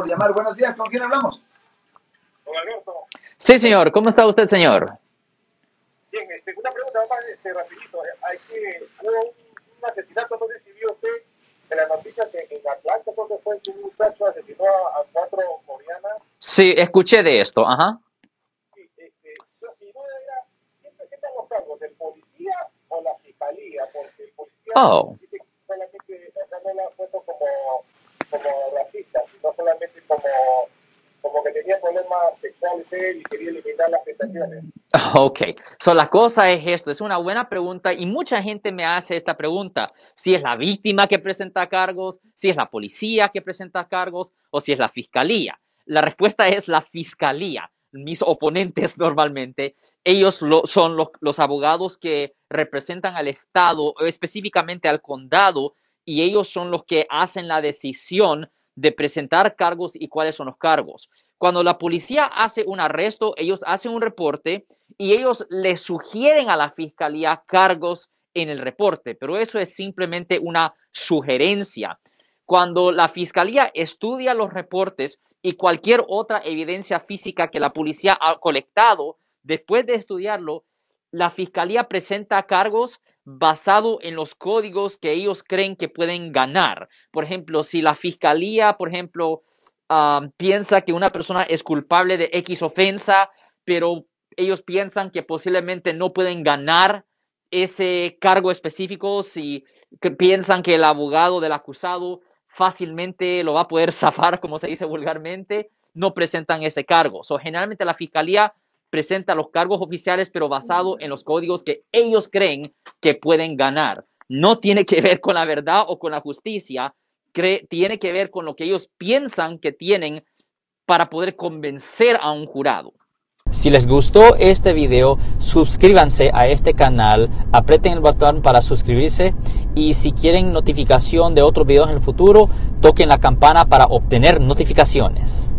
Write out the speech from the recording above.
por llamar. Buenos días, ¿con quién hablamos? Don Alberto. Sí, señor. ¿Cómo está usted, señor? Bien, este, una pregunta más este, rapidito. Hay que, hubo un, asesinato, no vio usted en las noticias que en Atlanta, que fue que un muchacho asesinó a, a cuatro coreanas. Sí, escuché de esto. Ajá. Y, este, yo, mi duda era, ¿quién presenta los cargos, el policía o la fiscalía? Porque el policía Oh. dice que solamente o sea, no lo ha puesto como, como racista, sino solamente como, como que tenía problemas él y quería eliminar las. Ok, so la cosa es esto, es una buena pregunta y mucha gente me hace esta pregunta, si es la víctima que presenta cargos, si es la policía que presenta cargos o si es la fiscalía. La respuesta es la fiscalía. Mis oponentes normalmente, ellos lo- son los, los abogados que representan al Estado, específicamente al condado, y ellos son los que hacen la decisión de presentar cargos y cuáles son los cargos. Cuando la policía hace un arresto, ellos hacen un reporte y ellos le sugieren a la fiscalía cargos en el reporte, pero eso es simplemente una sugerencia. Cuando la fiscalía estudia los reportes y cualquier otra evidencia física que la policía ha colectado, después de estudiarlo, la fiscalía presenta cargos basado en los códigos que ellos creen que pueden ganar. Por ejemplo, si la fiscalía, por ejemplo, piensa que una persona es culpable de X ofensa, pero ellos piensan que posiblemente no pueden ganar ese cargo específico si piensan que el abogado del acusado fácilmente lo va a poder zafar, como se dice vulgarmente, no presentan ese cargo. So, generalmente la fiscalía presenta los cargos oficiales, pero basado en los códigos que ellos creen que pueden ganar. No tiene que ver con la verdad o con la justicia, tiene que ver con lo que ellos piensan que tienen para poder convencer a un jurado. Si les gustó este video, suscríbanse a este canal, aprieten el botón para suscribirse y si quieren notificación de otros videos en el futuro, toquen la campana para obtener notificaciones.